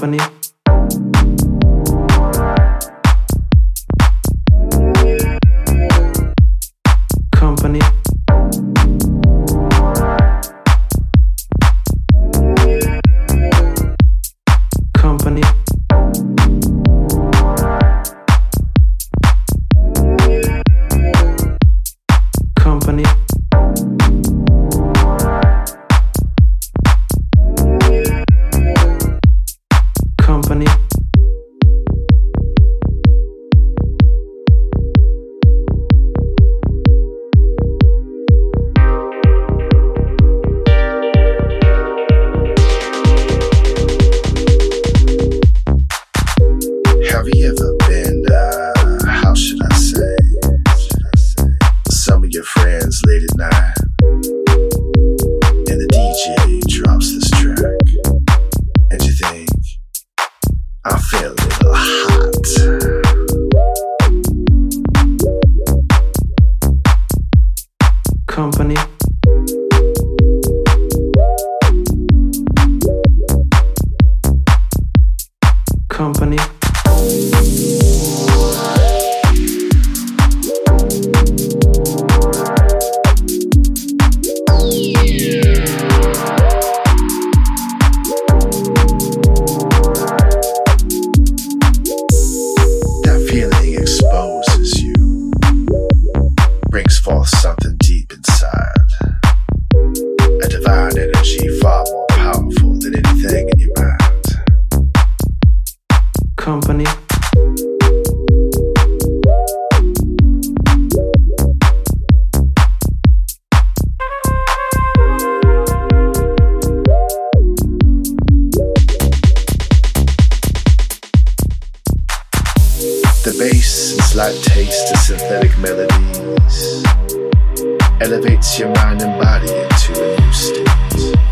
company. elevates your mind and body into a new state.